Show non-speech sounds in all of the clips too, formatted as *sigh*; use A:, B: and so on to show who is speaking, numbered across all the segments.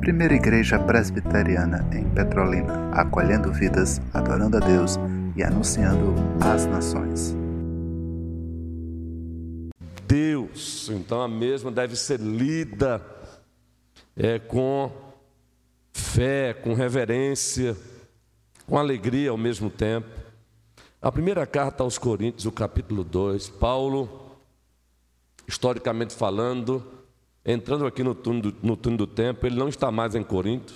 A: Primeira Igreja Presbiteriana em Petrolina, acolhendo vidas, adorando a Deus e anunciando às nações.
B: Deus, então a mesma deve ser lida é, com fé, com reverência, com alegria ao mesmo tempo. A primeira carta aos Coríntios, o capítulo 2, Paulo, historicamente falando, entrando aqui no túnel, do, no túnel do tempo, ele não está mais em Corinto,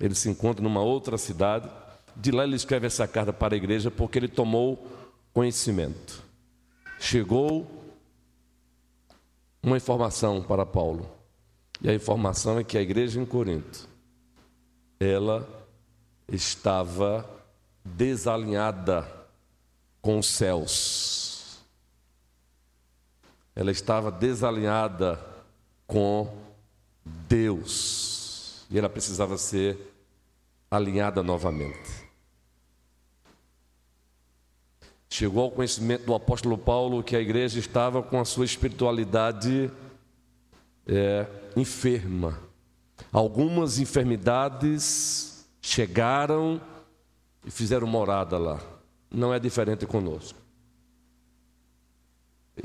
B: ele se encontra numa outra cidade. De lá ele escreve essa carta para a igreja porque ele tomou conhecimento. Chegou uma informação para Paulo. E a informação é que a igreja em Corinto ela estava desalinhada com os céus ela estava desalinhada com Deus e ela precisava ser alinhada novamente. Chegou ao conhecimento do apóstolo Paulo que a igreja estava com a sua espiritualidade é, enferma. Algumas enfermidades chegaram e fizeram morada lá. Não é diferente conosco.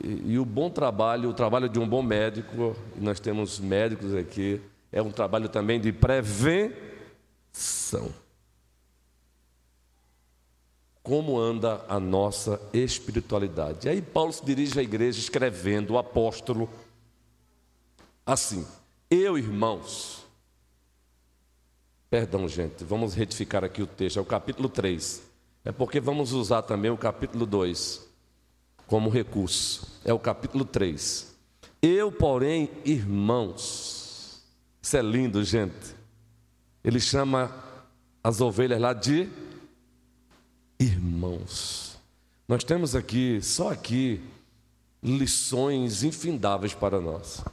B: E, o bom trabalho, o trabalho de um bom médico, nós temos médicos aqui, é um trabalho também de prevenção. Como anda a nossa espiritualidade? E aí Paulo se dirige à igreja escrevendo, o apóstolo, assim: Eu, irmãos, perdão, gente, vamos retificar aqui o texto, é o capítulo 3. É porque vamos usar também o capítulo 2 como recurso. É o capítulo 3. Eu, porém, irmãos, isso é lindo, gente. Ele chama as ovelhas lá de irmãos. Nós temos aqui, só aqui, lições infindáveis para nós.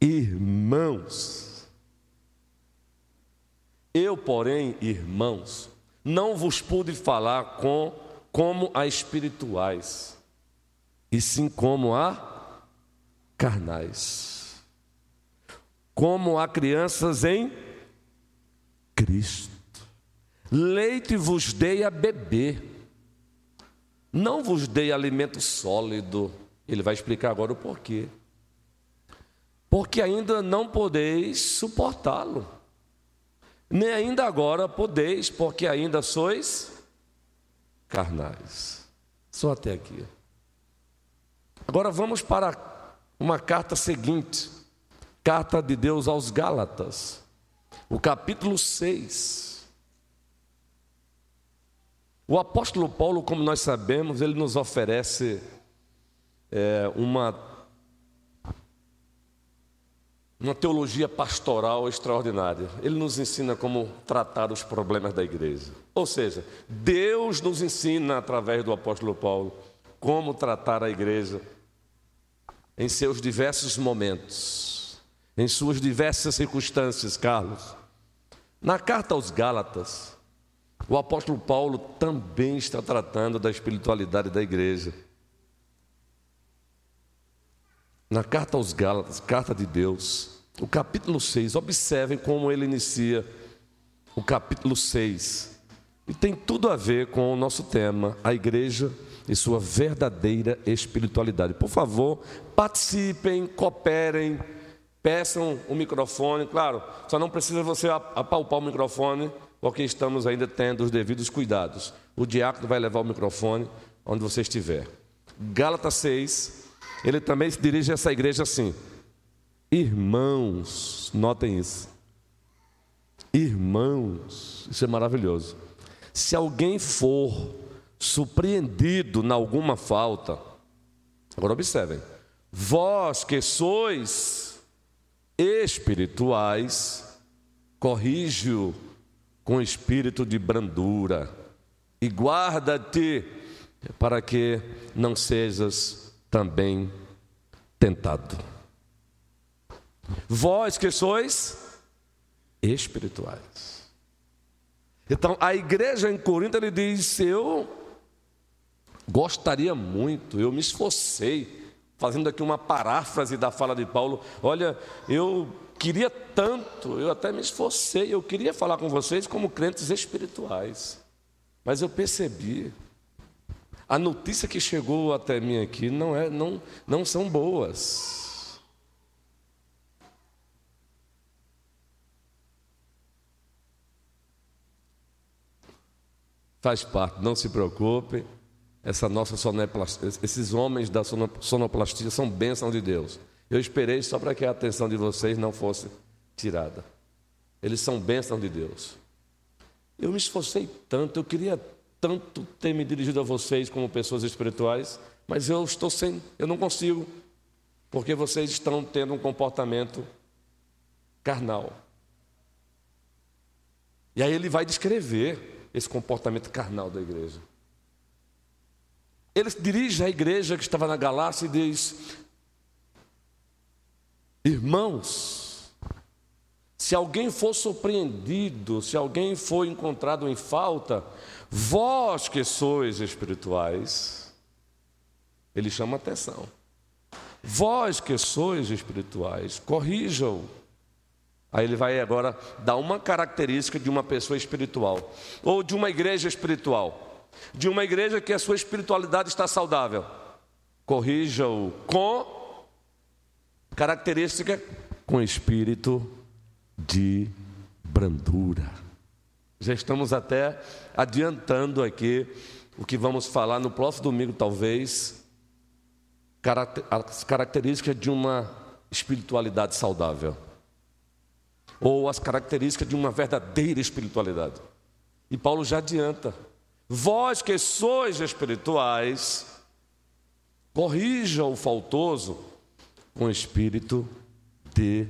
B: Irmãos. Eu, porém, irmãos, não vos pude falar com como a espirituais e sim como a carnais. Como a crianças em Cristo. Leite vos dei a beber, não vos dei alimento sólido. Ele vai explicar agora o porquê. Porque ainda não podeis suportá-lo, nem ainda agora podeis, porque ainda sois carnais. Só até aqui. Agora vamos para uma carta seguinte, carta de Deus aos Gálatas, o capítulo 6. O apóstolo Paulo, como nós sabemos, ele nos oferece é, uma, uma teologia pastoral extraordinária. Ele nos ensina como tratar os problemas da igreja. Ou seja, Deus nos ensina através do apóstolo Paulo como tratar a igreja em seus diversos momentos, em suas diversas circunstâncias, Carlos. Na carta aos Gálatas, o apóstolo Paulo também está tratando da espiritualidade da igreja. Na carta aos Gálatas, carta de Deus, o capítulo 6, observem como ele inicia o capítulo 6. E tem tudo a ver com o nosso tema, a igreja e sua verdadeira espiritualidade. Por favor, participem, cooperem, peçam o microfone. Claro, só não precisa você apalpar o microfone, porque estamos ainda tendo os devidos cuidados. O diácono vai levar o microfone onde você estiver. Gálatas 6, ele também se dirige a essa igreja assim: Irmãos, notem isso. Irmãos, isso é maravilhoso. Se alguém for surpreendido em alguma falta. Agora observem: vós que sois espirituais, corrige-o com espírito de brandura e guarda-te para que não sejas também tentado. Vós que sois espirituais. Então, a igreja em Corinto, ele diz: Eu gostaria muito, eu me esforcei fazendo aqui uma paráfrase da fala de Paulo. Olha, eu queria tanto, eu até me esforcei, eu queria falar com vocês como crentes espirituais. Mas eu percebi, a notícia que chegou até mim aqui não, é, não, não são boas. Faz parte, não se preocupe. Essa nossa sonoplastia, esses homens da sonoplastia são bênçãos de Deus. Eu esperei só para que a atenção de vocês não fosse tirada. Eles são bênçãos de Deus. Eu me esforcei tanto, eu queria tanto ter me dirigido a vocês como pessoas espirituais, mas eu estou sem, eu não consigo, porque vocês estão tendo um comportamento carnal. E aí ele vai descrever esse comportamento carnal da igreja. Ele dirige à igreja que estava na Galácia e diz: Irmãos, se alguém for surpreendido, se alguém for encontrado em falta, vós que sois espirituais, ele chama atenção. Vós que sois espirituais, corrijam Aí ele vai agora dar uma característica de uma pessoa espiritual, ou de uma igreja espiritual, de uma igreja que a sua espiritualidade está saudável. Corrija-o com característica com espírito de brandura. Já estamos até adiantando aqui o que vamos falar no próximo domingo, talvez, as características de uma espiritualidade saudável ou as características de uma verdadeira espiritualidade. E Paulo já adianta: vós que sois espirituais, corrija o faltoso com espírito de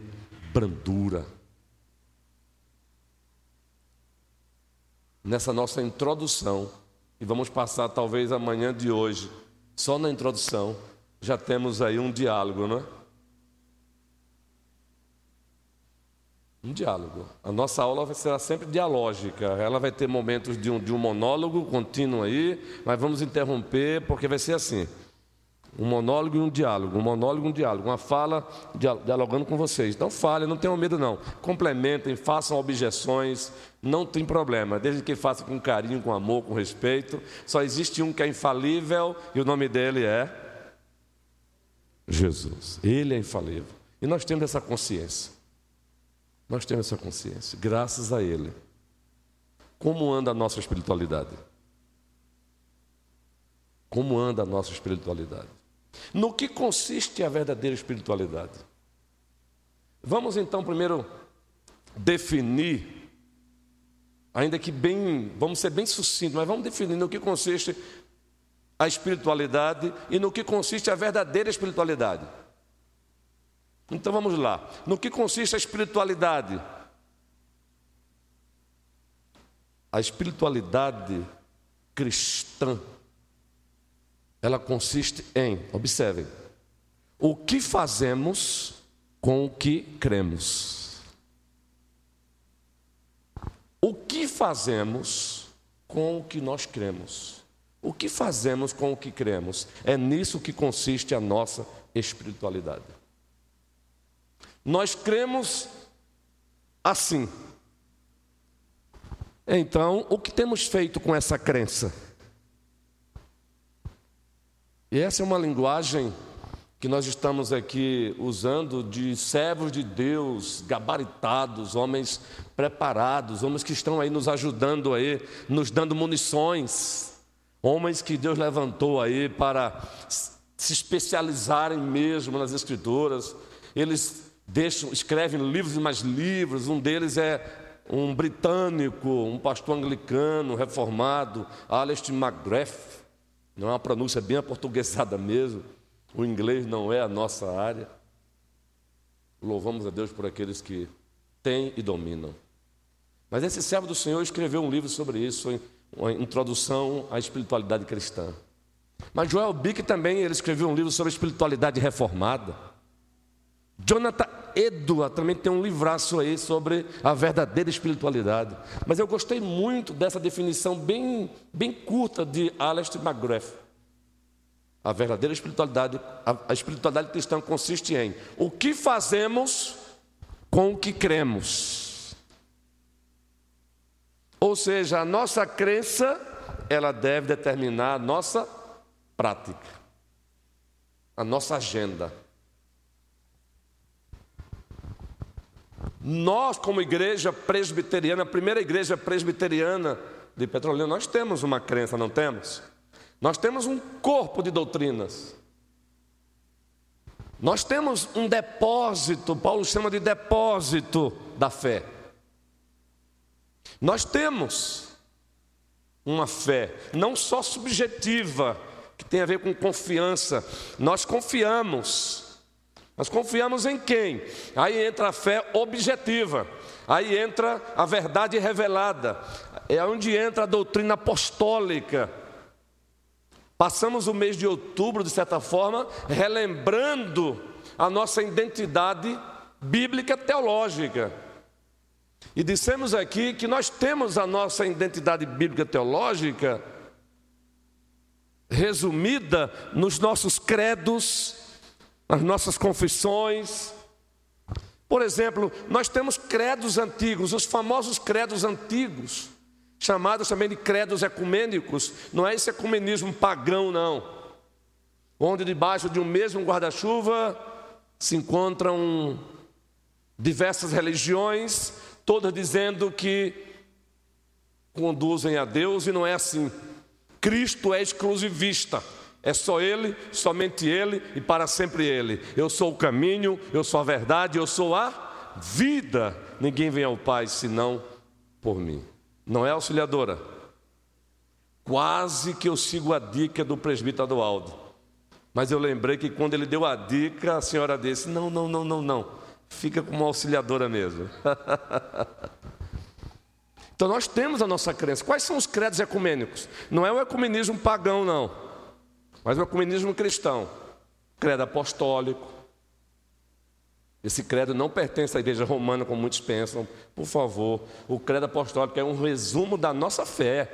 B: brandura. Nessa nossa introdução, e vamos passar talvez amanhã de hoje, só na introdução, já temos aí um diálogo, não é? Um diálogo. A nossa aula será sempre dialógica. Ela vai ter momentos de um, de um monólogo contínuo aí, mas vamos interromper porque vai ser assim. Um monólogo e um diálogo, um monólogo e um diálogo, uma fala dialogando com vocês. Então falem, não tenham medo não. Complementem, façam objeções, não tem problema, desde que façam com carinho, com amor, com respeito. Só existe um que é infalível e o nome dele é Jesus. Ele é infalível. E nós temos essa consciência. Nós temos essa consciência, graças a Ele. Como anda a nossa espiritualidade? Como anda a nossa espiritualidade? No que consiste a verdadeira espiritualidade? Vamos então primeiro definir, ainda que bem, vamos ser bem sucintos, mas vamos definir no que consiste a espiritualidade e no que consiste a verdadeira espiritualidade. Então vamos lá. No que consiste a espiritualidade? A espiritualidade cristã, ela consiste em, observem, o que fazemos com o que cremos. O que fazemos com o que nós cremos? O que fazemos com o que cremos? É nisso que consiste a nossa espiritualidade. Nós cremos assim. Então, o que temos feito com essa crença? E essa é uma linguagem que nós estamos aqui usando de servos de Deus, gabaritados, homens preparados, homens que estão aí nos ajudando aí, nos dando munições, homens que Deus levantou aí para se especializarem mesmo nas escrituras. Eles deixam, escrevem livros e mais livros. Um deles é um britânico, um pastor anglicano, reformado, Alistair McGrath. Não é uma pronúncia bem aportuguesada mesmo. O inglês não é a nossa área. Louvamos a Deus por aqueles que têm e dominam. Mas esse servo do Senhor escreveu um livro sobre isso, uma introdução à espiritualidade cristã. Mas Joel Bick também ele escreveu um livro sobre espiritualidade reformada. Jonathan Edua também tem um livraço aí sobre a verdadeira espiritualidade. Mas eu gostei muito dessa definição bem, bem curta de Alistair McGrath. A verdadeira espiritualidade, a espiritualidade cristã consiste em o que fazemos com o que cremos. Ou seja, a nossa crença, ela deve determinar a nossa prática, a nossa agenda. Nós, como igreja presbiteriana, a primeira igreja presbiteriana de Petrolina, nós temos uma crença, não temos? Nós temos um corpo de doutrinas. Nós temos um depósito, Paulo chama de depósito da fé. Nós temos uma fé, não só subjetiva, que tem a ver com confiança, nós confiamos. Nós confiamos em quem? Aí entra a fé objetiva, aí entra a verdade revelada, é onde entra a doutrina apostólica. Passamos o mês de outubro, de certa forma, relembrando a nossa identidade bíblica teológica. E dissemos aqui que nós temos a nossa identidade bíblica teológica resumida nos nossos credos as nossas confissões. Por exemplo, nós temos credos antigos, os famosos credos antigos, chamados também de credos ecumênicos, não é esse ecumenismo pagão, não, onde debaixo de um mesmo guarda-chuva se encontram diversas religiões, todas dizendo que conduzem a Deus, e não é assim. Cristo é exclusivista. É só Ele, somente Ele e para sempre Ele. Eu sou o caminho, eu sou a verdade, eu sou a vida. Ninguém vem ao Pai senão por mim. Não é auxiliadora? Quase que eu sigo a dica do presbítero Adualdo. Mas eu lembrei que quando ele deu a dica, a senhora disse: não, não, não, não, não. Fica como auxiliadora mesmo. *laughs* então nós temos a nossa crença. Quais são os credos ecumênicos? Não é o ecumenismo pagão, não. Mas o ecumenismo cristão, credo apostólico, esse credo não pertence à igreja romana, como muitos pensam. Por favor, o credo apostólico é um resumo da nossa fé.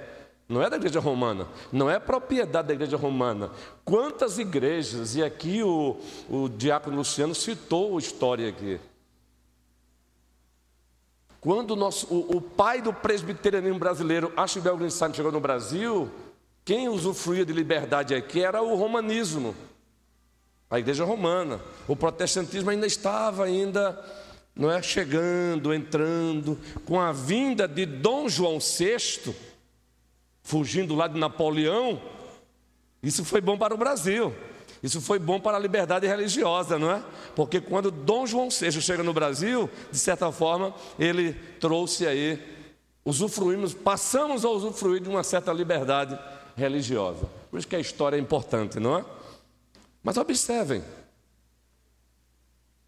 B: Não é da igreja romana, não é propriedade da igreja romana. Quantas igrejas, e aqui o, o diácono Luciano citou a história aqui. Quando o, nosso, o, o pai do presbiterianismo brasileiro, Archibald Greenstein, chegou no Brasil, quem usufruía de liberdade aqui era o romanismo, a igreja romana. O protestantismo ainda estava ainda não é chegando, entrando, com a vinda de Dom João VI, fugindo lá de Napoleão, isso foi bom para o Brasil. Isso foi bom para a liberdade religiosa, não é? Porque quando Dom João VI chega no Brasil, de certa forma, ele trouxe aí, usufruímos, passamos a usufruir de uma certa liberdade religiosa. Por isso que a história é importante, não é? Mas observem,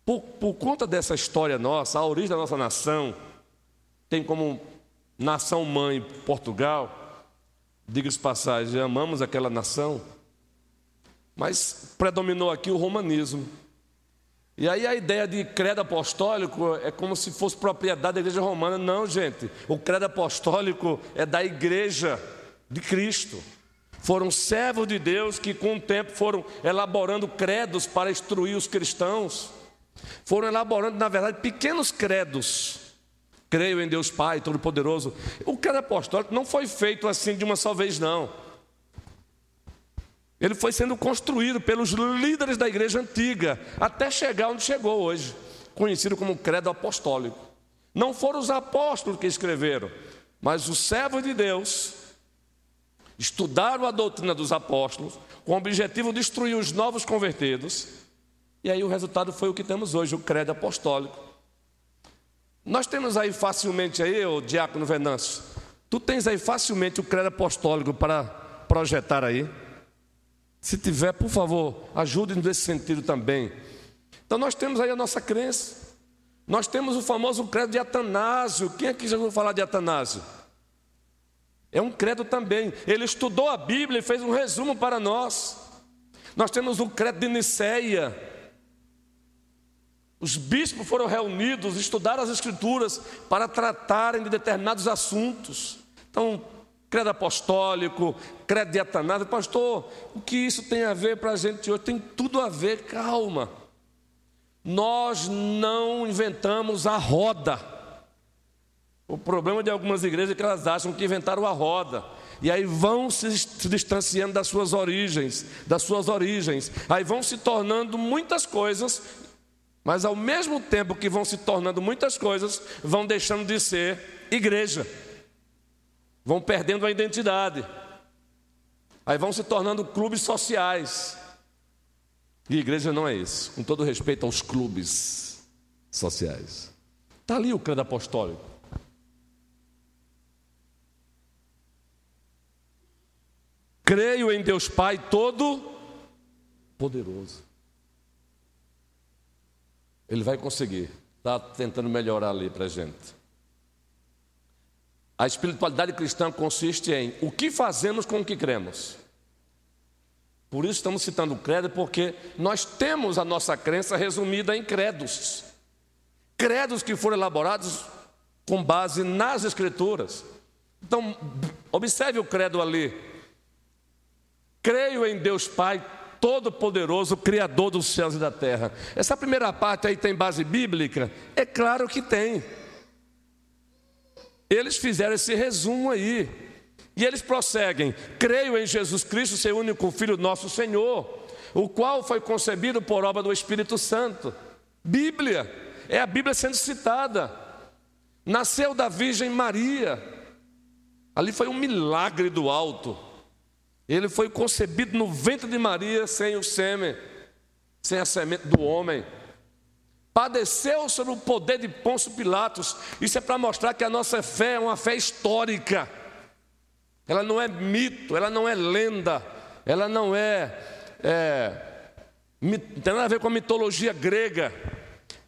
B: por, por conta dessa história nossa, a origem da nossa nação tem como nação mãe Portugal, diga-se passagem, amamos aquela nação, mas predominou aqui o romanismo. E aí a ideia de credo apostólico é como se fosse propriedade da igreja romana. Não, gente. O credo apostólico é da igreja de Cristo. Foram servos de Deus que, com o tempo, foram elaborando credos para instruir os cristãos. Foram elaborando, na verdade, pequenos credos. Creio em Deus Pai Todo-Poderoso. O credo apostólico não foi feito assim de uma só vez, não. Ele foi sendo construído pelos líderes da igreja antiga, até chegar onde chegou hoje, conhecido como credo apostólico. Não foram os apóstolos que escreveram, mas os servos de Deus estudaram a doutrina dos apóstolos, com o objetivo de destruir os novos convertidos, e aí o resultado foi o que temos hoje, o credo apostólico. Nós temos aí facilmente aí, o diácono Venâncio, tu tens aí facilmente o credo apostólico para projetar aí? Se tiver, por favor, ajude-nos nesse sentido também. Então nós temos aí a nossa crença. Nós temos o famoso credo de Atanásio. Quem aqui já ouviu falar de Atanásio? É um credo também. Ele estudou a Bíblia e fez um resumo para nós. Nós temos o credo de Niceia. Os bispos foram reunidos, estudaram as Escrituras para tratarem de determinados assuntos. Então, credo apostólico, credo de Atanásio. Pastor, o que isso tem a ver para a gente hoje? Tem tudo a ver, calma. Nós não inventamos a roda. O problema de algumas igrejas é que elas acham que inventaram a roda. E aí vão se distanciando das suas origens, das suas origens. Aí vão se tornando muitas coisas, mas ao mesmo tempo que vão se tornando muitas coisas, vão deixando de ser igreja vão perdendo a identidade, aí vão se tornando clubes sociais. E igreja não é isso, com todo respeito aos clubes sociais. Está ali o credo apostólico. Creio em Deus Pai Todo-Poderoso. Ele vai conseguir. Está tentando melhorar ali para a gente. A espiritualidade cristã consiste em o que fazemos com o que cremos. Por isso estamos citando o credo, porque nós temos a nossa crença resumida em credos. Credos que foram elaborados com base nas Escrituras. Então, observe o credo ali. Creio em Deus Pai Todo-Poderoso, Criador dos céus e da terra. Essa primeira parte aí tem base bíblica? É claro que tem. Eles fizeram esse resumo aí. E eles prosseguem: Creio em Jesus Cristo, seu único Filho, nosso Senhor, o qual foi concebido por obra do Espírito Santo. Bíblia, é a Bíblia sendo citada. Nasceu da Virgem Maria. Ali foi um milagre do alto. Ele foi concebido no ventre de Maria sem o sêmen, sem a semente do homem padeceu sob o poder de Pôncio Pilatos. Isso é para mostrar que a nossa fé é uma fé histórica. Ela não é mito, ela não é lenda, ela não é, é tem nada a ver com a mitologia grega.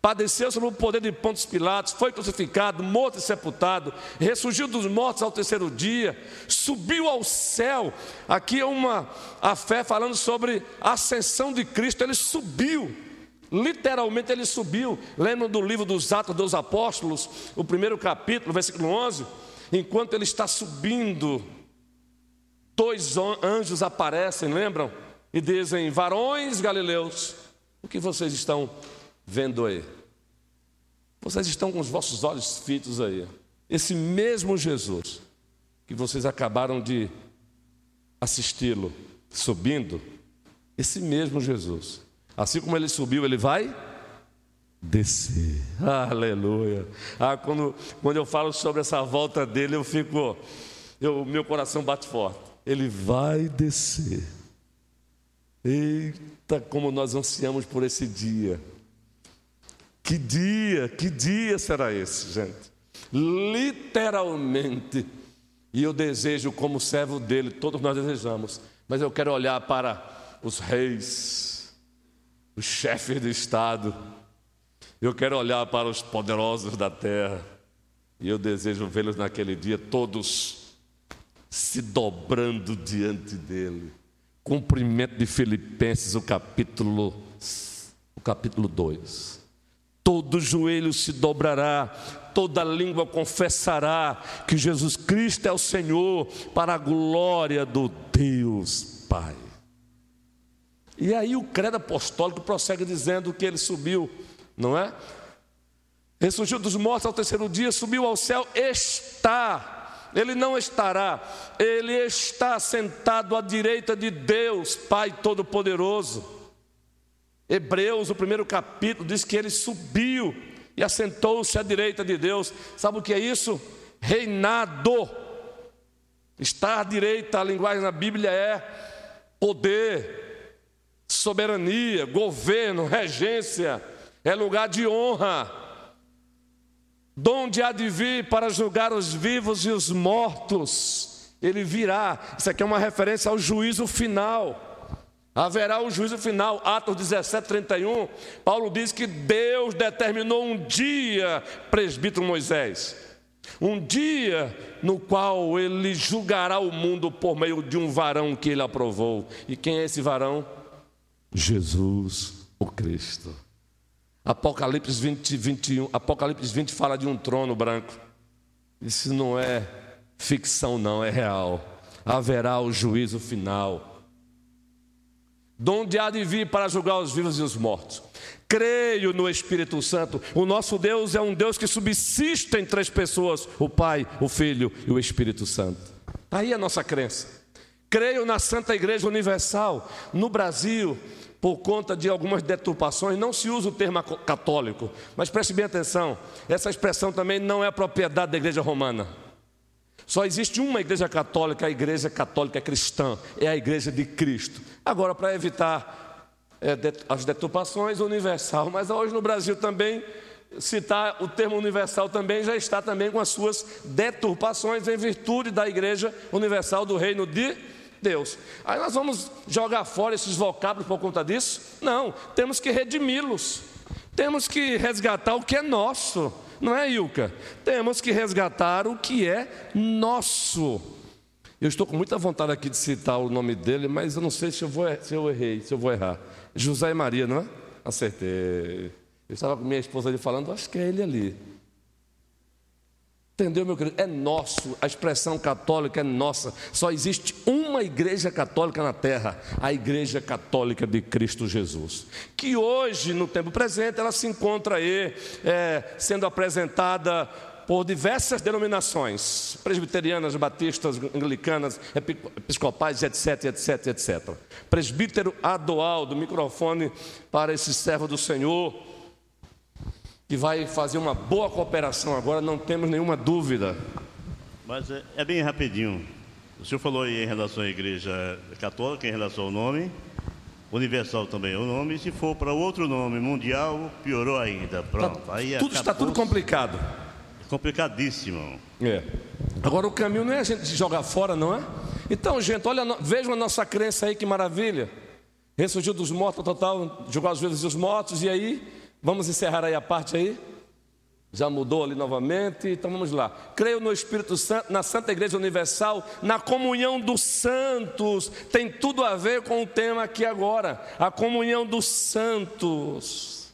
B: Padeceu sob o poder de Pontos Pilatos, foi crucificado, morto e sepultado, ressurgiu dos mortos ao terceiro dia, subiu ao céu. Aqui é uma a fé falando sobre a ascensão de Cristo, ele subiu. Literalmente ele subiu. Lembram do livro dos Atos dos Apóstolos, o primeiro capítulo, versículo 11? Enquanto ele está subindo, dois anjos aparecem, lembram? E dizem: Varões galileus, o que vocês estão vendo aí? Vocês estão com os vossos olhos fitos aí. Esse mesmo Jesus que vocês acabaram de assisti-lo subindo, esse mesmo Jesus Assim como ele subiu, ele vai descer. Aleluia. Ah, quando, quando eu falo sobre essa volta dele, eu fico, eu, meu coração bate forte. Ele vai descer. Eita, como nós ansiamos por esse dia. Que dia, que dia será esse, gente? Literalmente. E eu desejo, como servo dele, todos nós desejamos, mas eu quero olhar para os reis, os chefes de Estado. Eu quero olhar para os poderosos da terra e eu desejo vê-los naquele dia todos se dobrando diante dele. Cumprimento de Filipenses, o capítulo, o capítulo 2. Todo joelho se dobrará, toda língua confessará que Jesus Cristo é o Senhor, para a glória do Deus Pai. E aí o credo apostólico prossegue dizendo que ele subiu, não é? Ressurgiu dos mortos ao terceiro dia, subiu ao céu, está, ele não estará, ele está sentado à direita de Deus, Pai Todo-Poderoso. Hebreus, o primeiro capítulo, diz que ele subiu e assentou-se à direita de Deus. Sabe o que é isso? Reinado. Estar à direita, a linguagem na Bíblia é poder, soberania, governo, regência, é lugar de honra, donde há de vir para julgar os vivos e os mortos. Ele virá. Isso aqui é uma referência ao juízo final. Haverá o juízo final, Atos 17, 31. Paulo diz que Deus determinou um dia, presbítero Moisés, um dia no qual ele julgará o mundo por meio de um varão que ele aprovou. E quem é esse varão? Jesus, o Cristo. Apocalipse 20, 21, Apocalipse 20 fala de um trono branco. Isso não é ficção, não, é real. Haverá o juízo final. Donde há de vir para julgar os vivos e os mortos. Creio no Espírito Santo. O nosso Deus é um Deus que subsiste em três pessoas: o Pai, o Filho e o Espírito Santo. Tá aí a nossa crença. Creio na Santa Igreja Universal. No Brasil, por conta de algumas deturpações, não se usa o termo católico, mas preste bem atenção: essa expressão também não é propriedade da Igreja Romana. Só existe uma igreja católica, a igreja católica cristã, é a igreja de Cristo. Agora, para evitar é, as deturpações, universal, mas hoje no Brasil também, citar o termo universal também já está também com as suas deturpações em virtude da igreja universal do reino de Deus. Aí nós vamos jogar fora esses vocábulos por conta disso? Não, temos que redimi-los. Temos que resgatar o que é nosso. Não é, Ilka? Temos que resgatar o que é nosso. Eu estou com muita vontade aqui de citar o nome dele, mas eu não sei se eu, vou, se eu errei, se eu vou errar. José e Maria, não é? Acertei. Eu estava com minha esposa ali falando, acho que é ele ali. Entendeu, meu querido? É nosso, a expressão católica é nossa. Só existe uma igreja católica na terra, a Igreja Católica de Cristo Jesus. Que hoje, no tempo presente, ela se encontra aí é, sendo apresentada por diversas denominações, presbiterianas, batistas, anglicanas, episcopais, etc, etc, etc. Presbítero Adoal, do microfone para esse servo do Senhor que vai fazer uma boa cooperação agora, não temos nenhuma dúvida.
C: Mas é, é bem rapidinho. O senhor falou aí em relação à igreja católica, em relação ao nome. Universal também é o nome. E se for para outro nome, mundial, piorou ainda. Pronto.
B: Tá, aí tudo está tudo complicado.
C: Complicadíssimo.
B: É. Agora o caminho não é a gente jogar fora, não é? Então, gente, olha, vejam a nossa crença aí, que maravilha. Ressurgiu dos mortos, total, jogou os vivos e os mortos, e aí Vamos encerrar aí a parte aí? Já mudou ali novamente, então vamos lá. Creio no Espírito Santo, na Santa Igreja Universal, na comunhão dos santos. Tem tudo a ver com o tema aqui agora, a comunhão dos santos.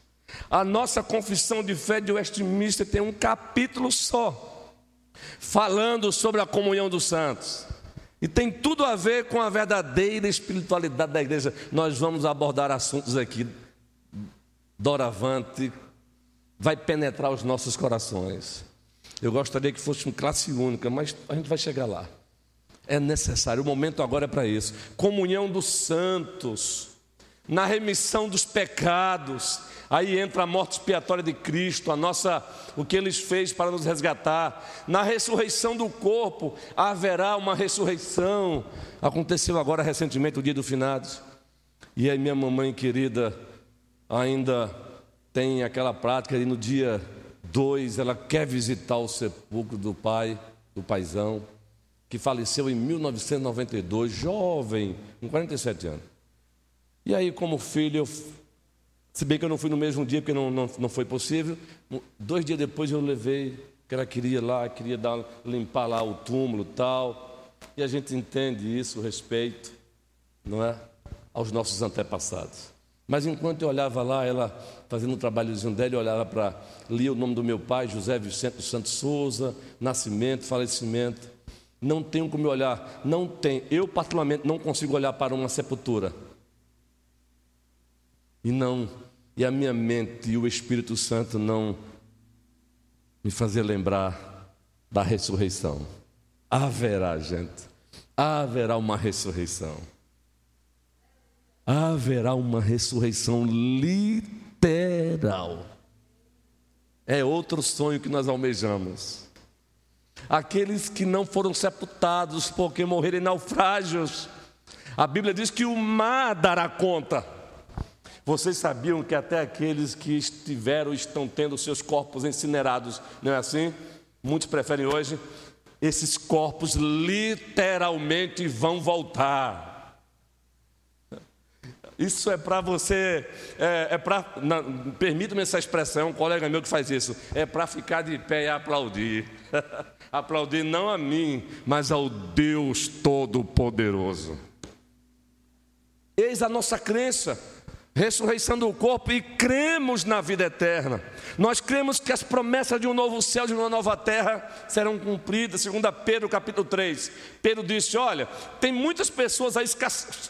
B: A nossa confissão de fé de Westminster tem um capítulo só, falando sobre a comunhão dos santos. E tem tudo a ver com a verdadeira espiritualidade da igreja. Nós vamos abordar assuntos aqui doravante, vai penetrar os nossos corações. Eu gostaria que fosse uma classe única, mas a gente vai chegar lá. É necessário, o momento agora é para isso. Comunhão dos santos, na remissão dos pecados. Aí entra a morte expiatória de Cristo, a nossa, o que Ele fez para nos resgatar. Na ressurreição do corpo haverá uma ressurreição. Aconteceu agora recentemente o dia do finados. E aí minha mamãe querida ainda tem aquela prática e no dia 2 ela quer visitar o sepulcro do pai, do paizão, que faleceu em 1992, jovem, com 47 anos. E aí, como filho, eu, se bem que eu não fui no mesmo dia, porque não, não, não foi possível, dois dias depois eu levei, que ela queria lá, queria dar, limpar lá o túmulo tal. E a gente entende isso, o respeito, não é? Aos nossos antepassados. Mas enquanto eu olhava lá, ela fazendo um trabalhozinho dela, eu olhava para, lia o nome do meu pai, José Vicente Santos Souza, nascimento, falecimento. Não tenho como olhar, não tem. Eu, particularmente, não consigo olhar para uma sepultura. E não, e a minha mente e o Espírito Santo não me fazer lembrar da ressurreição. Haverá, gente, haverá uma ressurreição haverá uma ressurreição literal. É outro sonho que nós almejamos. Aqueles que não foram sepultados porque morreram em naufrágios. A Bíblia diz que o mar dará conta. Vocês sabiam que até aqueles que estiveram estão tendo seus corpos incinerados, não é assim? Muitos preferem hoje. Esses corpos literalmente vão voltar. Isso é para você, é, é para, permita-me essa expressão, um colega meu que faz isso, é para ficar de pé e aplaudir. *laughs* aplaudir não a mim, mas ao Deus Todo-Poderoso. Eis a nossa crença. Ressurreição do corpo e cremos na vida eterna. Nós cremos que as promessas de um novo céu, de uma nova terra serão cumpridas, segundo Pedro capítulo 3. Pedro disse: "Olha, tem muitas pessoas aí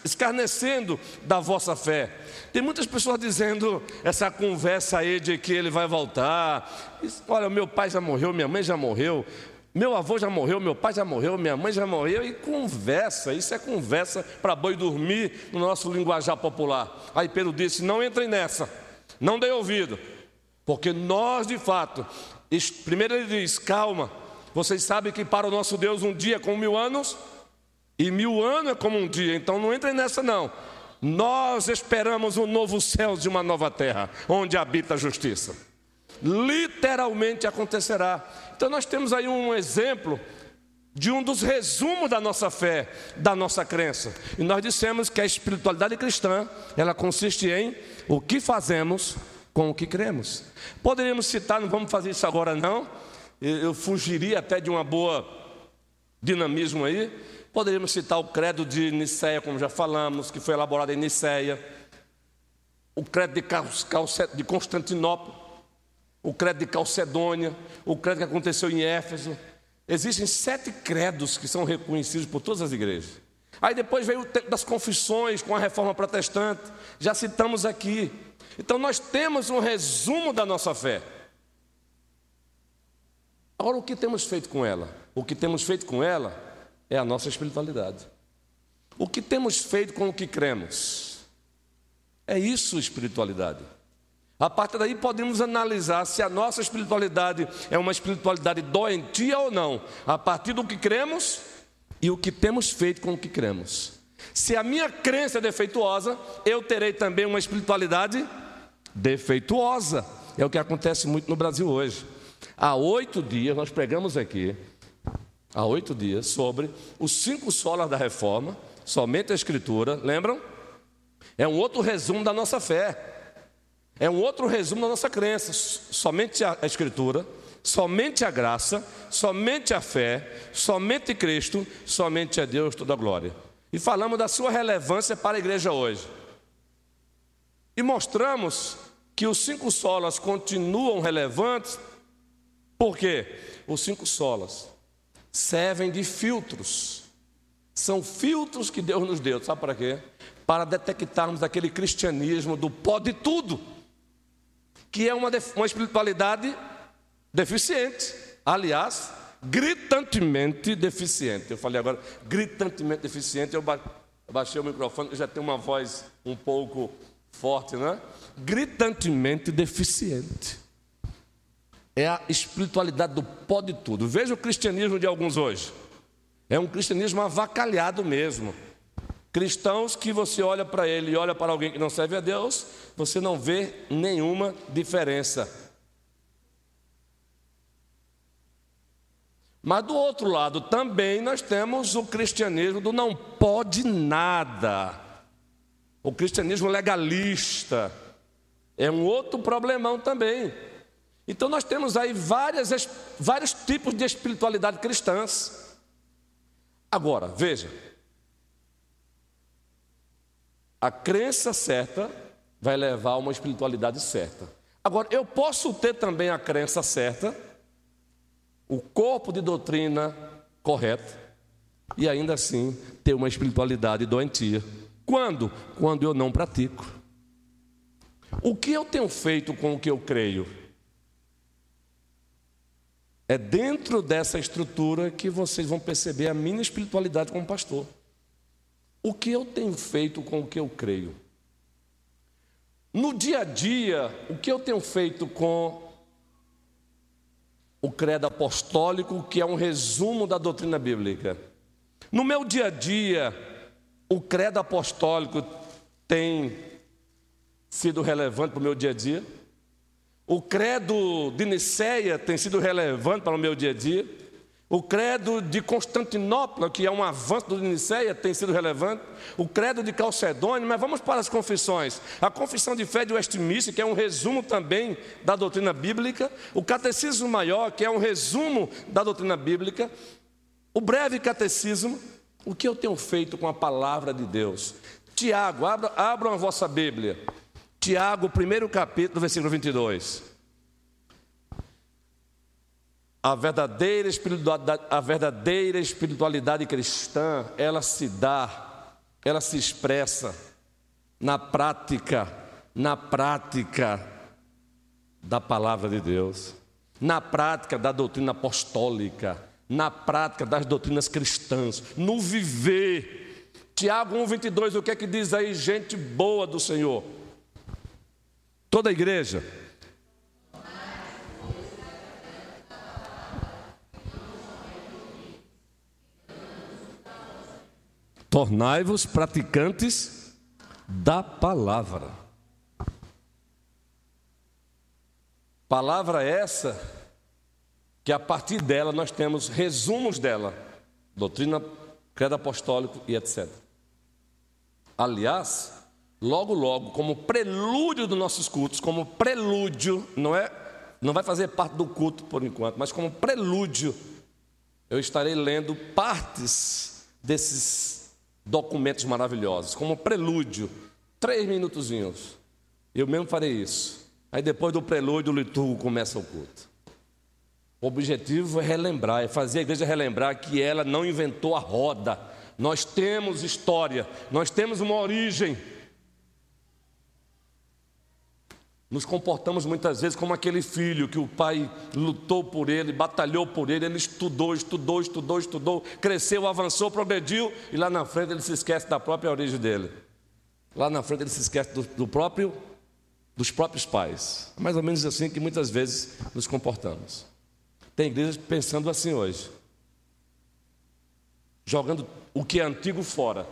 B: escarnecendo da vossa fé. Tem muitas pessoas dizendo essa conversa aí de que ele vai voltar. Olha, meu pai já morreu, minha mãe já morreu. Meu avô já morreu, meu pai já morreu, minha mãe já morreu, e conversa, isso é conversa para boi dormir no nosso linguajar popular. Aí Pedro disse: não entrem nessa, não dê ouvido, porque nós de fato, primeiro ele diz: calma, vocês sabem que para o nosso Deus um dia é como mil anos, e mil anos é como um dia, então não entrem nessa não. Nós esperamos um novo céu de uma nova terra, onde habita a justiça. Literalmente acontecerá. Então nós temos aí um exemplo de um dos resumos da nossa fé, da nossa crença. E nós dissemos que a espiritualidade cristã, ela consiste em o que fazemos com o que cremos. Poderíamos citar, não vamos fazer isso agora não. Eu fugiria até de uma boa dinamismo aí. Poderíamos citar o credo de Nicéia, como já falamos, que foi elaborado em Nicéia. O credo de Constantinopla, o credo de Calcedônia, o credo que aconteceu em Éfeso. Existem sete credos que são reconhecidos por todas as igrejas. Aí depois veio o tempo das confissões com a reforma protestante, já citamos aqui. Então nós temos um resumo da nossa fé. Agora, o que temos feito com ela? O que temos feito com ela é a nossa espiritualidade. O que temos feito com o que cremos? É isso espiritualidade. A partir daí podemos analisar se a nossa espiritualidade é uma espiritualidade doentia ou não, a partir do que cremos e o que temos feito com o que cremos. Se a minha crença é defeituosa, eu terei também uma espiritualidade defeituosa. É o que acontece muito no Brasil hoje. Há oito dias nós pregamos aqui, há oito dias, sobre os cinco solas da reforma, somente a Escritura, lembram? É um outro resumo da nossa fé. É um outro resumo da nossa crença: somente a Escritura, somente a graça, somente a fé, somente Cristo, somente a Deus toda a glória. E falamos da sua relevância para a igreja hoje. E mostramos que os cinco solas continuam relevantes, porque os cinco solas servem de filtros. São filtros que Deus nos deu, sabe para quê? Para detectarmos aquele cristianismo do pode tudo que é uma, uma espiritualidade deficiente. Aliás, gritantemente deficiente. Eu falei agora, gritantemente deficiente. Eu baixei o microfone, eu já tenho uma voz um pouco forte, né? Gritantemente deficiente. É a espiritualidade do pó de tudo. Veja o cristianismo de alguns hoje. É um cristianismo avacalhado mesmo. Cristãos que você olha para ele e olha para alguém que não serve a Deus, você não vê nenhuma diferença. Mas do outro lado também nós temos o cristianismo do não pode nada. O cristianismo legalista. É um outro problemão também. Então nós temos aí várias, vários tipos de espiritualidade cristãs. Agora, veja, a crença certa vai levar a uma espiritualidade certa. Agora, eu posso ter também a crença certa, o corpo de doutrina correto, e ainda assim ter uma espiritualidade doentia. Quando? Quando eu não pratico. O que eu tenho feito com o que eu creio? É dentro dessa estrutura que vocês vão perceber a minha espiritualidade como pastor. O que eu tenho feito com o que eu creio? No dia a dia, o que eu tenho feito com o credo apostólico, que é um resumo da doutrina bíblica? No meu dia a dia, o credo apostólico tem sido relevante para o meu dia a dia? O credo de Nicéia tem sido relevante para o meu dia a dia? O credo de Constantinopla, que é um avanço do Nicéia, tem sido relevante. O credo de Calcedônia, mas vamos para as confissões. A confissão de fé de Westminster, que é um resumo também da doutrina bíblica. O catecismo maior, que é um resumo da doutrina bíblica. O breve catecismo. O que eu tenho feito com a palavra de Deus? Tiago, abra, abram a vossa Bíblia. Tiago, primeiro capítulo, versículo 22. A verdadeira, espiritualidade, a verdadeira espiritualidade cristã, ela se dá, ela se expressa na prática, na prática da palavra de Deus, na prática da doutrina apostólica, na prática das doutrinas cristãs, no viver. Tiago 1,22, o que é que diz aí, gente boa do Senhor? Toda a igreja. Tornai-vos praticantes da palavra. Palavra essa que a partir dela nós temos resumos dela, doutrina, credo apostólico e etc. Aliás, logo logo, como prelúdio dos nossos cultos, como prelúdio, não é, não vai fazer parte do culto por enquanto, mas como prelúdio, eu estarei lendo partes desses documentos maravilhosos, como prelúdio, três minutozinhos. Eu mesmo farei isso. Aí depois do prelúdio, o liturgo começa o culto. O objetivo é relembrar, é fazer a igreja relembrar que ela não inventou a roda. Nós temos história, nós temos uma origem. Nos comportamos muitas vezes como aquele filho que o pai lutou por ele, batalhou por ele, ele estudou, estudou, estudou, estudou, cresceu, avançou, progrediu e lá na frente ele se esquece da própria origem dele. Lá na frente ele se esquece do, do próprio, dos próprios pais. É mais ou menos assim que muitas vezes nos comportamos. Tem igrejas pensando assim hoje, jogando o que é antigo fora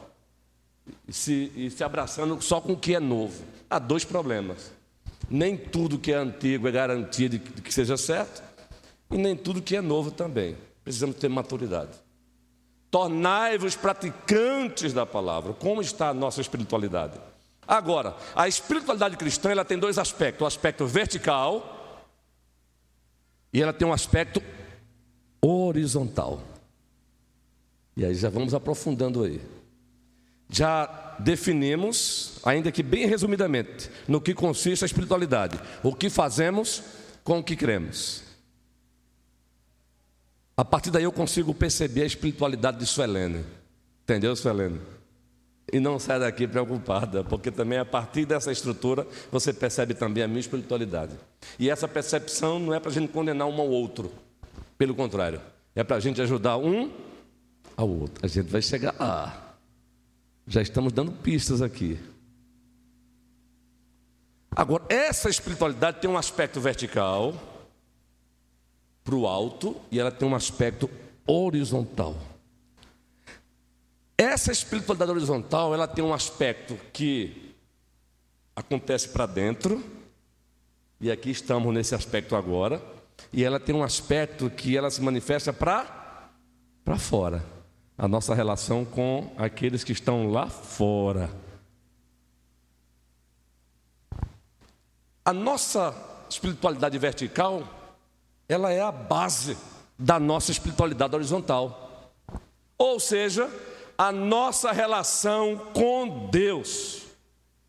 B: e se, e se abraçando só com o que é novo. Há dois problemas. Nem tudo que é antigo é garantia de que seja certo, e nem tudo que é novo também. Precisamos ter maturidade. Tornai-vos praticantes da palavra. Como está a nossa espiritualidade? Agora, a espiritualidade cristã ela tem dois aspectos: o aspecto vertical e ela tem um aspecto horizontal. E aí já vamos aprofundando aí. Já definimos, ainda que bem resumidamente, no que consiste a espiritualidade. O que fazemos com o que cremos. A partir daí eu consigo perceber a espiritualidade de Suelene. Entendeu, Suelene? E não sai daqui preocupada, porque também a partir dessa estrutura você percebe também a minha espiritualidade. E essa percepção não é para a gente condenar um ao outro, pelo contrário, é para a gente ajudar um ao outro. A gente vai chegar lá. Já estamos dando pistas aqui. Agora, essa espiritualidade tem um aspecto vertical para o alto e ela tem um aspecto horizontal. Essa espiritualidade horizontal, ela tem um aspecto que acontece para dentro, e aqui estamos nesse aspecto agora, e ela tem um aspecto que ela se manifesta para para fora a nossa relação com aqueles que estão lá fora. A nossa espiritualidade vertical, ela é a base da nossa espiritualidade horizontal. Ou seja, a nossa relação com Deus.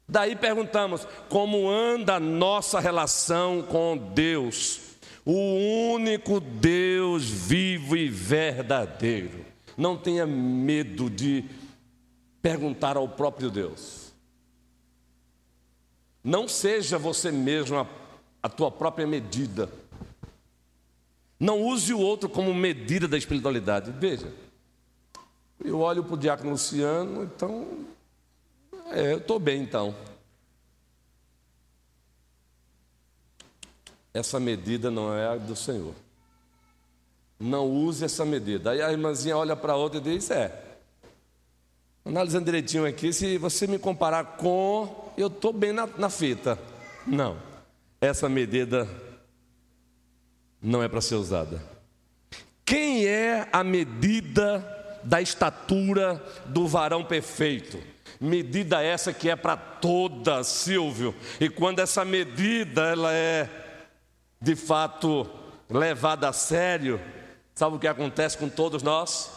B: Daí perguntamos: como anda a nossa relação com Deus? O único Deus vivo e verdadeiro. Não tenha medo de perguntar ao próprio Deus. Não seja você mesmo a, a tua própria medida. Não use o outro como medida da espiritualidade. Veja, eu olho para o diácono Luciano, então, é, eu estou bem então. Essa medida não é a do Senhor. Não use essa medida. Aí a irmãzinha olha para a outra e diz: É. Analisando direitinho aqui, se você me comparar com, eu estou bem na, na fita. Não. Essa medida não é para ser usada. Quem é a medida da estatura do varão perfeito? Medida essa que é para toda, Silvio. E quando essa medida ela é de fato levada a sério, Sabe o que acontece com todos nós?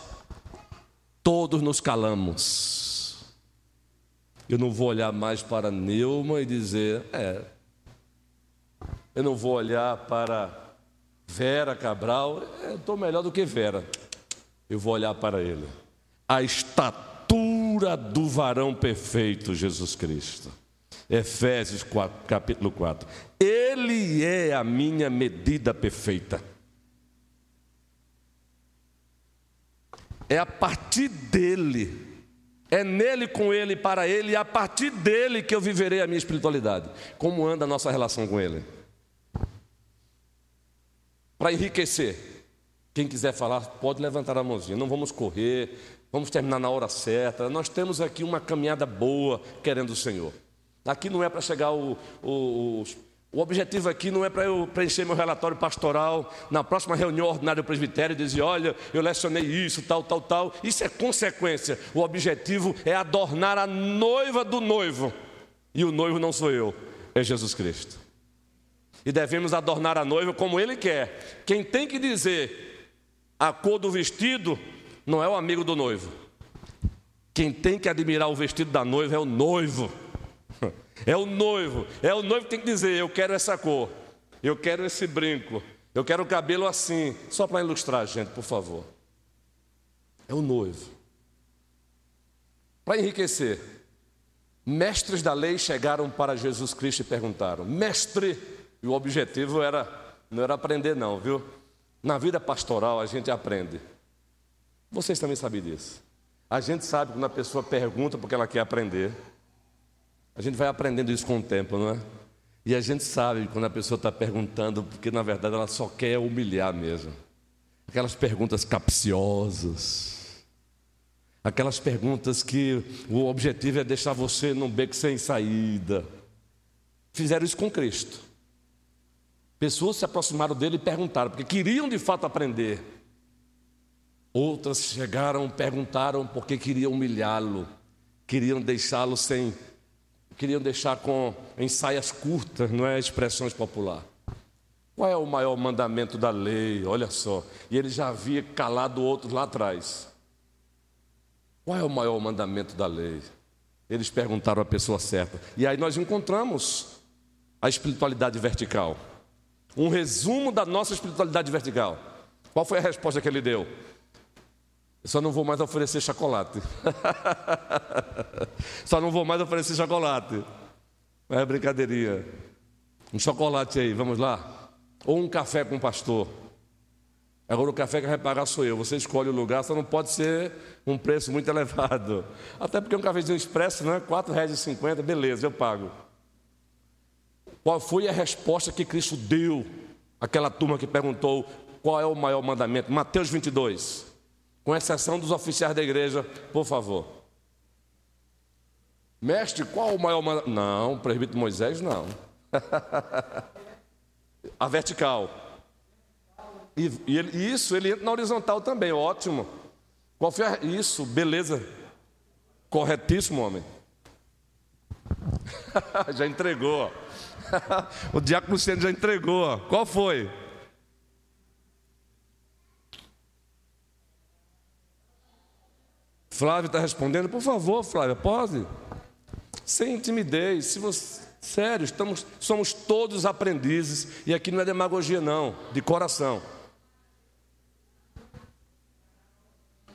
B: Todos nos calamos. Eu não vou olhar mais para Neuma e dizer, é. Eu não vou olhar para Vera Cabral, estou melhor do que Vera. Eu vou olhar para ele. A estatura do varão perfeito, Jesus Cristo. Efésios 4, capítulo 4. Ele é a minha medida perfeita. É a partir dele é nele, com ele, para ele, e a partir dele que eu viverei a minha espiritualidade. Como anda a nossa relação com ele? Para enriquecer. Quem quiser falar, pode levantar a mãozinha. Não vamos correr, vamos terminar na hora certa. Nós temos aqui uma caminhada boa, querendo o Senhor. Aqui não é para chegar o, o, os o objetivo aqui não é para eu preencher meu relatório pastoral na próxima reunião ordinária do presbitério dizer, olha, eu lecionei isso, tal, tal, tal. Isso é consequência. O objetivo é adornar a noiva do noivo. E o noivo não sou eu, é Jesus Cristo. E devemos adornar a noiva como Ele quer. Quem tem que dizer a cor do vestido não é o amigo do noivo. Quem tem que admirar o vestido da noiva é o noivo. É o noivo. É o noivo que tem que dizer: Eu quero essa cor. Eu quero esse brinco. Eu quero o cabelo assim. Só para ilustrar, gente, por favor. É o noivo. Para enriquecer, mestres da lei chegaram para Jesus Cristo e perguntaram: Mestre, e o objetivo era não era aprender, não, viu? Na vida pastoral a gente aprende. Vocês também sabem disso. A gente sabe quando a pessoa pergunta porque ela quer aprender. A gente vai aprendendo isso com o tempo, não é? E a gente sabe quando a pessoa está perguntando, porque na verdade ela só quer humilhar mesmo. Aquelas perguntas capciosas. Aquelas perguntas que o objetivo é deixar você num beco sem saída. Fizeram isso com Cristo. Pessoas se aproximaram dele e perguntaram, porque queriam de fato aprender. Outras chegaram, perguntaram porque queriam humilhá-lo, queriam deixá-lo sem queriam deixar com ensaias curtas, não é expressões popular. Qual é o maior mandamento da lei? Olha só. E ele já havia calado outros lá atrás. Qual é o maior mandamento da lei? Eles perguntaram a pessoa certa. E aí nós encontramos a espiritualidade vertical. Um resumo da nossa espiritualidade vertical. Qual foi a resposta que ele deu? Só não vou mais oferecer chocolate. *laughs* só não vou mais oferecer chocolate. É brincadeirinha. Um chocolate aí, vamos lá. Ou um café com o pastor. Agora o café que vai pagar sou eu. Você escolhe o lugar, só não pode ser um preço muito elevado. Até porque um cafezinho expresso, né? R$ 4,50, beleza, eu pago. Qual foi a resposta que Cristo deu àquela turma que perguntou qual é o maior mandamento? Mateus 22 com exceção dos oficiais da igreja, por favor. Mestre, qual o maior mandamento? Não, presbítero Moisés não. *laughs* a vertical. E, e ele, isso, ele entra na horizontal também, ótimo. Qual foi a, isso, beleza. Corretíssimo, homem. *laughs* já entregou. *laughs* o diácono Luciano já entregou. Qual foi? Flávio está respondendo, por favor, Flávia, pode? Sem timidez, se você, sério, estamos, somos todos aprendizes, e aqui não é demagogia, não, de coração.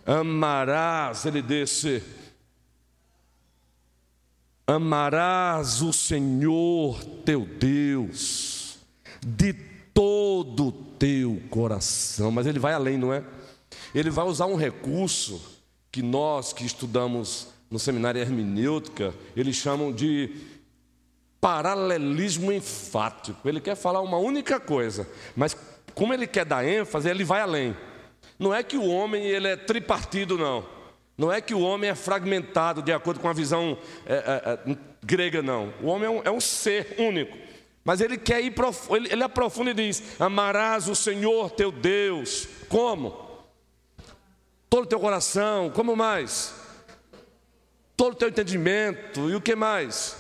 B: Amarás, ele disse, amarás o Senhor teu Deus de todo o teu coração, mas ele vai além, não é? Ele vai usar um recurso que nós que estudamos no seminário hermenêutica, eles chamam de paralelismo enfático. Ele quer falar uma única coisa, mas como ele quer dar ênfase, ele vai além. Não é que o homem ele é tripartido, não. Não é que o homem é fragmentado de acordo com a visão é, é, é, grega, não. O homem é um, é um, ser único. Mas ele quer ir, ele, ele aprofunda e diz: Amarás o Senhor teu Deus. Como? Todo o teu coração, como mais? Todo o teu entendimento, e o que mais?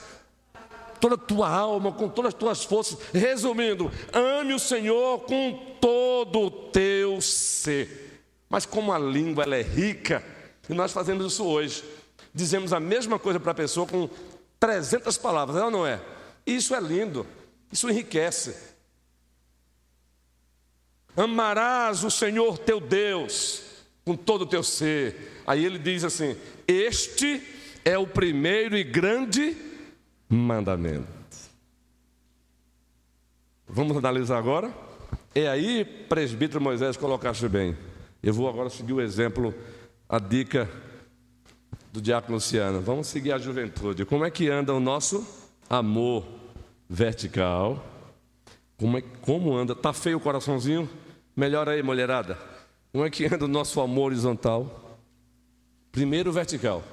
B: Toda a tua alma, com todas as tuas forças. Resumindo, ame o Senhor com todo o teu ser. Mas como a língua ela é rica, e nós fazemos isso hoje. dizemos a mesma coisa para a pessoa com 300 palavras, ela não é? Isso é lindo, isso enriquece. Amarás o Senhor teu Deus com todo o teu ser. Aí ele diz assim: Este é o primeiro e grande mandamento. Vamos analisar agora? É aí, presbítero Moisés, colocaste bem. Eu vou agora seguir o exemplo, a dica do diácono Luciano. Vamos seguir a juventude. Como é que anda o nosso amor vertical? Como, é, como anda? Tá feio o coraçãozinho? Melhor aí, mulherada. Como é que anda o nosso amor horizontal? Primeiro vertical.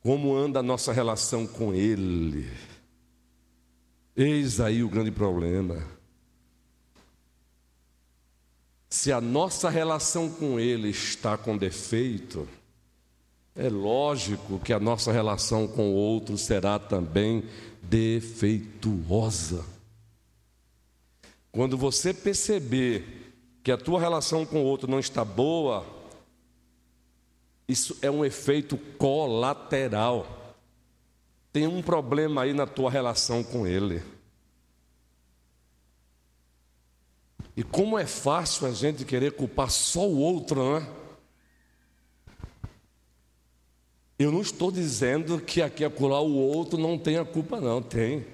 B: Como anda a nossa relação com Ele? Eis aí o grande problema. Se a nossa relação com Ele está com defeito, é lógico que a nossa relação com o outro será também defeituosa. Quando você perceber que a tua relação com o outro não está boa, isso é um efeito colateral. Tem um problema aí na tua relação com ele. E como é fácil a gente querer culpar só o outro, né? Eu não estou dizendo que aqui acolá o outro não tem a culpa, não, tem.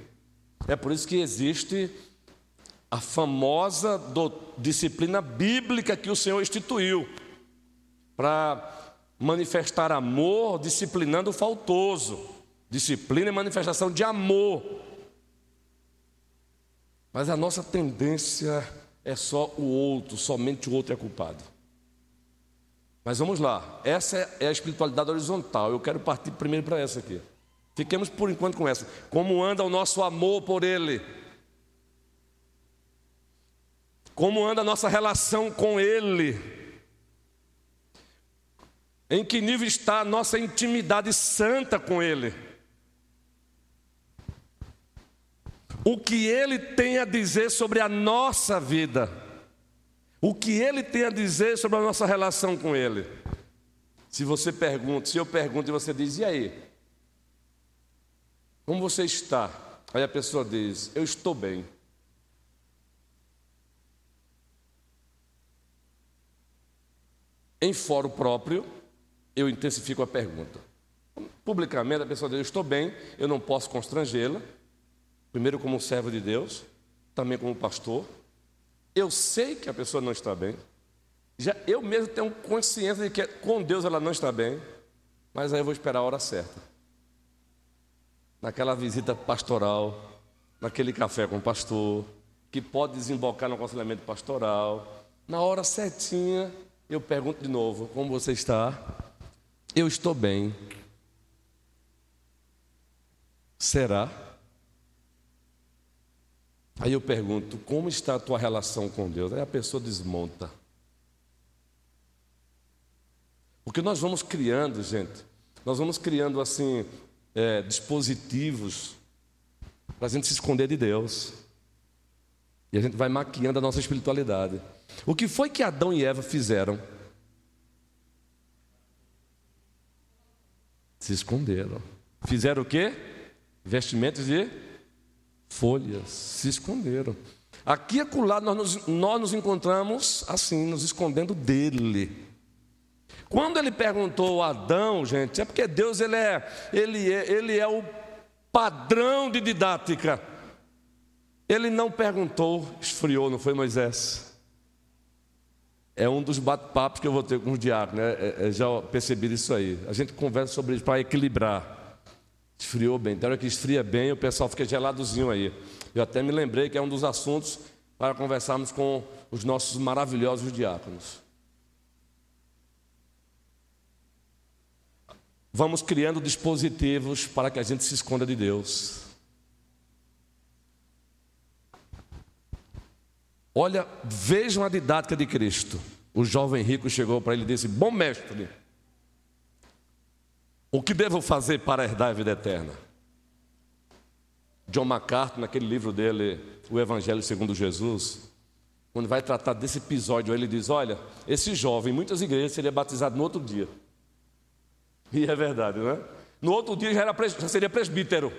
B: É por isso que existe a famosa do, disciplina bíblica que o Senhor instituiu para manifestar amor, disciplinando o faltoso. Disciplina e manifestação de amor. Mas a nossa tendência é só o outro, somente o outro é culpado. Mas vamos lá, essa é a espiritualidade horizontal. Eu quero partir primeiro para essa aqui. Fiquemos por enquanto com essa. Como anda o nosso amor por Ele? Como anda a nossa relação com Ele? Em que nível está a nossa intimidade santa com Ele? o que ele tem a dizer sobre a nossa vida, o que ele tem a dizer sobre a nossa relação com ele. Se você pergunta, se eu pergunto e você diz, e aí? Como você está? Aí a pessoa diz, eu estou bem. Em fórum próprio, eu intensifico a pergunta. Publicamente, a pessoa diz: Eu estou bem, eu não posso constrangê-la, Primeiro, como servo de Deus, também como pastor. Eu sei que a pessoa não está bem. Já eu mesmo tenho consciência de que com Deus ela não está bem, mas aí eu vou esperar a hora certa. Naquela visita pastoral, naquele café com o pastor, que pode desembocar no aconselhamento pastoral. Na hora certinha, eu pergunto de novo: como você está? Eu estou bem. Será? Aí eu pergunto: como está a tua relação com Deus? Aí a pessoa desmonta. Porque nós vamos criando, gente, nós vamos criando assim, é, dispositivos para a gente se esconder de Deus. E a gente vai maquiando a nossa espiritualidade. O que foi que Adão e Eva fizeram? Se esconderam. Fizeram o quê? Vestimentos de folhas, se esconderam. Aqui e acolá nós nos, nós nos encontramos assim, nos escondendo dele. Quando ele perguntou a Adão, gente, é porque Deus ele é, ele é, ele é o padrão de didática. Ele não perguntou, esfriou, não foi Moisés? É um dos bate-papos que eu vou ter com os diáconos, né? É, é, já percebi isso aí. A gente conversa sobre isso para equilibrar. Esfriou bem. Então, hora que esfria bem, o pessoal fica geladozinho aí. Eu até me lembrei que é um dos assuntos para conversarmos com os nossos maravilhosos diáconos. Vamos criando dispositivos para que a gente se esconda de Deus. Olha, vejam a didática de Cristo. O jovem rico chegou para ele e disse: Bom mestre, o que devo fazer para herdar a vida eterna? John MacArthur, naquele livro dele, O Evangelho segundo Jesus, quando vai tratar desse episódio, ele diz: Olha, esse jovem, em muitas igrejas, seria batizado no outro dia. E é verdade, não é? No outro dia já, era, já seria presbítero.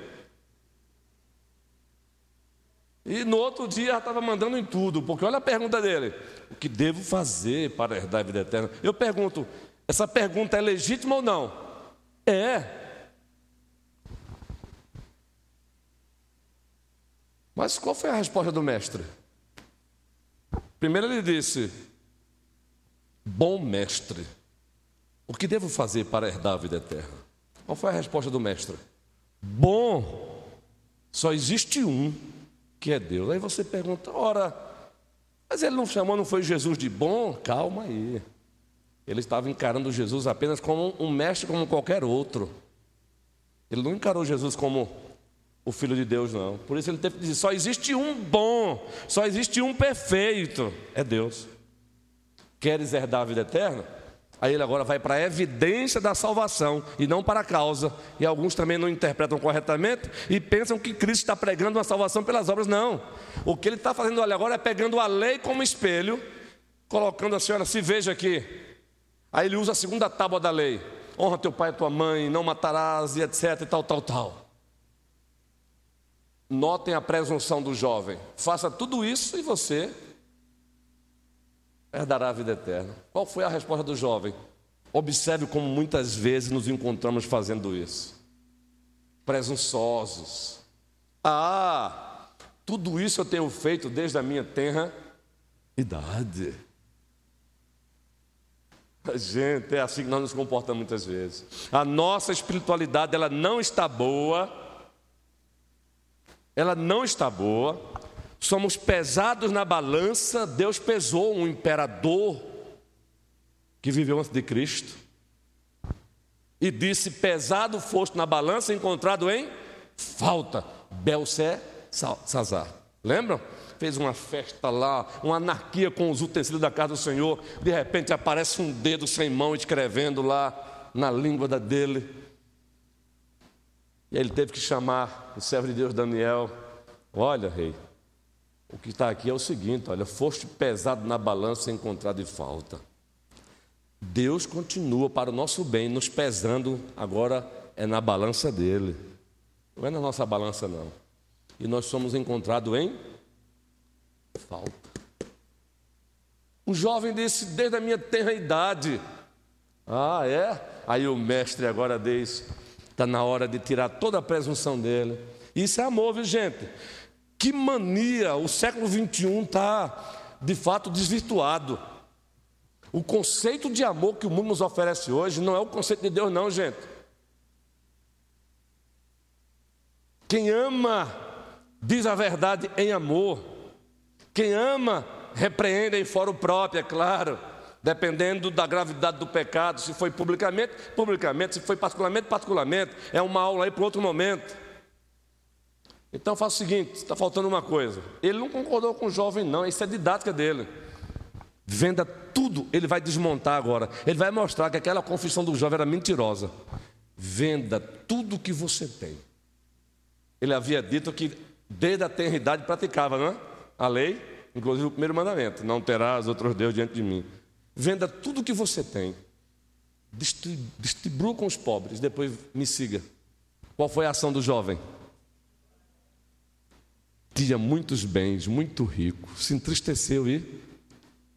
B: E no outro dia já estava mandando em tudo, porque olha a pergunta dele: o que devo fazer para herdar a vida eterna? Eu pergunto: essa pergunta é legítima ou não? É. Mas qual foi a resposta do mestre? Primeiro ele disse: Bom mestre, o que devo fazer para herdar a vida eterna? Qual foi a resposta do mestre? Bom, só existe um que é Deus. Aí você pergunta: ora, mas ele não chamou, não foi Jesus de bom? Calma aí. Ele estava encarando Jesus apenas como um mestre, como qualquer outro. Ele não encarou Jesus como o Filho de Deus, não. Por isso ele teve que dizer: só existe um bom, só existe um perfeito, é Deus. Queres herdar a vida eterna? Aí ele agora vai para a evidência da salvação e não para a causa. E alguns também não interpretam corretamente e pensam que Cristo está pregando uma salvação pelas obras. Não. O que ele está fazendo ali agora é pegando a lei como espelho, colocando a senhora, se veja aqui. Aí ele usa a segunda tábua da lei: honra teu pai e tua mãe, não matarás e etc. e tal, tal, tal. Notem a presunção do jovem. Faça tudo isso e você herdará a vida eterna. Qual foi a resposta do jovem? Observe como muitas vezes nos encontramos fazendo isso. Presunçosos. Ah, tudo isso eu tenho feito desde a minha tenra idade. Gente, é assim que nós nos comportamos muitas vezes. A nossa espiritualidade ela não está boa ela não está boa, somos pesados na balança. Deus pesou um imperador que viveu antes de Cristo e disse: Pesado foste na balança, encontrado em falta. Belsé Sazar. Lembram? Fez uma festa lá, uma anarquia com os utensílios da casa do Senhor. De repente aparece um dedo sem mão escrevendo lá na língua dele. E ele teve que chamar o servo de Deus Daniel. Olha, rei, o que está aqui é o seguinte: olha, foste pesado na balança encontrado em falta. Deus continua para o nosso bem, nos pesando, agora é na balança dele, não é na nossa balança, não. E nós somos encontrados em falta. Um jovem disse, desde a minha tenra idade. Ah, é? Aí o mestre agora diz: Está na hora de tirar toda a presunção dele. Isso é amor, viu, gente? Que mania! O século XXI está, de fato, desvirtuado. O conceito de amor que o mundo nos oferece hoje não é o conceito de Deus, não, gente. Quem ama, diz a verdade em amor. Quem ama, repreende em foro próprio, é claro dependendo da gravidade do pecado, se foi publicamente, publicamente, se foi particularmente, particularmente, é uma aula aí para outro momento. Então faça o seguinte: está faltando uma coisa. Ele não concordou com o jovem, não, isso é didática dele. Venda tudo, ele vai desmontar agora. Ele vai mostrar que aquela confissão do jovem era mentirosa. Venda tudo que você tem. Ele havia dito que desde a tenridade praticava, não é? A lei, inclusive o primeiro mandamento: não terás outros deuses diante de mim. Venda tudo que você tem. Distribua com os pobres. Depois me siga. Qual foi a ação do jovem? Tinha muitos bens, muito rico. Se entristeceu e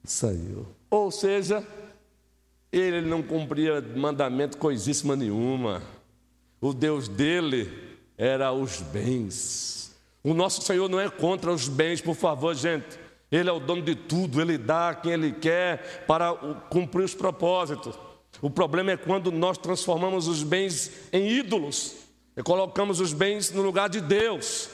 B: saiu. Ou seja, ele não cumpria mandamento coisíssima nenhuma. O Deus dele era os bens. O nosso Senhor não é contra os bens, por favor, gente. Ele é o dono de tudo, ele dá quem ele quer para cumprir os propósitos. O problema é quando nós transformamos os bens em ídolos e colocamos os bens no lugar de Deus.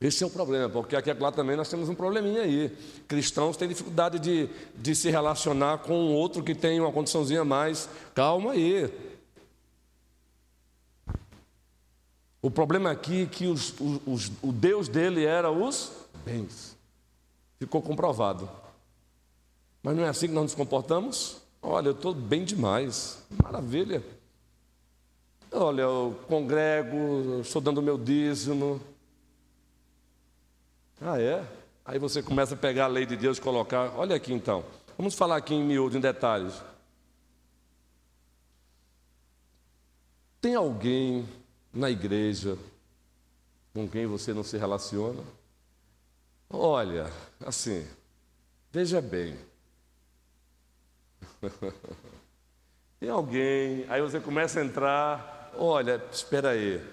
B: Esse é o problema, porque aqui lá também nós temos um probleminha aí. Cristãos têm dificuldade de, de se relacionar com um outro que tem uma condiçãozinha mais. Calma aí. O problema aqui é que os, os, o Deus dele era os bens. Ficou comprovado. Mas não é assim que nós nos comportamos? Olha, eu estou bem demais. Maravilha. Olha, eu congrego, estou dando meu dízimo. Ah, é? Aí você começa a pegar a lei de Deus e colocar. Olha aqui então. Vamos falar aqui em miúdo, em detalhes. Tem alguém na igreja com quem você não se relaciona? Olha, assim, veja bem. *laughs* Tem alguém, aí você começa a entrar, olha, espera aí.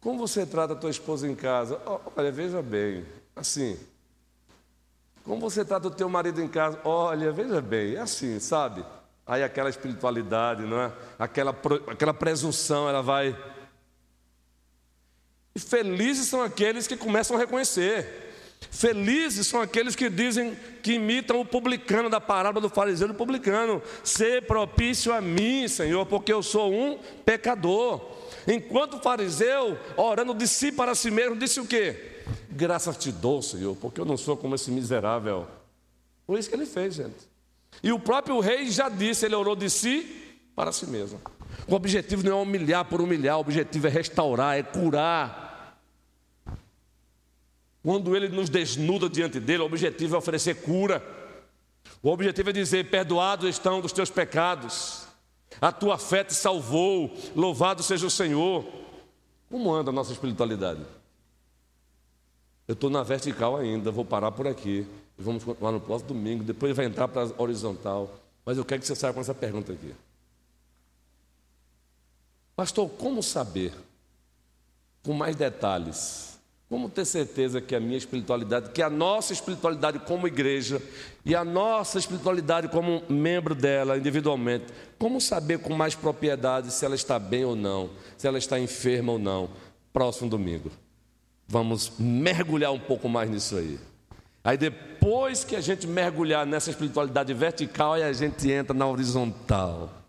B: Como você trata a tua esposa em casa? Olha, veja bem, assim. Como você trata o teu marido em casa? Olha, veja bem, é assim, sabe? Aí aquela espiritualidade, não é? Aquela, aquela presunção, ela vai. E felizes são aqueles que começam a reconhecer. Felizes são aqueles que dizem que imitam o publicano da parábola do fariseu e do publicano. Ser propício a mim, Senhor, porque eu sou um pecador. Enquanto o fariseu, orando de si para si mesmo, disse o quê? Graças te dou, Senhor, porque eu não sou como esse miserável. Foi isso que ele fez, gente. E o próprio rei já disse, ele orou de si para si mesmo. O objetivo não é humilhar por humilhar, o objetivo é restaurar, é curar. Quando ele nos desnuda diante dele, o objetivo é oferecer cura. O objetivo é dizer: perdoados estão dos teus pecados, a tua fé te salvou, louvado seja o Senhor. Como anda a nossa espiritualidade? Eu estou na vertical ainda, vou parar por aqui. Vamos continuar no próximo domingo, depois vai entrar para a horizontal. Mas eu quero que você saia com essa pergunta aqui. Pastor, como saber, com mais detalhes, como ter certeza que a minha espiritualidade, que a nossa espiritualidade como igreja e a nossa espiritualidade como membro dela individualmente, como saber com mais propriedade se ela está bem ou não, se ela está enferma ou não? Próximo domingo. Vamos mergulhar um pouco mais nisso aí. Aí depois que a gente mergulhar nessa espiritualidade vertical, aí a gente entra na horizontal.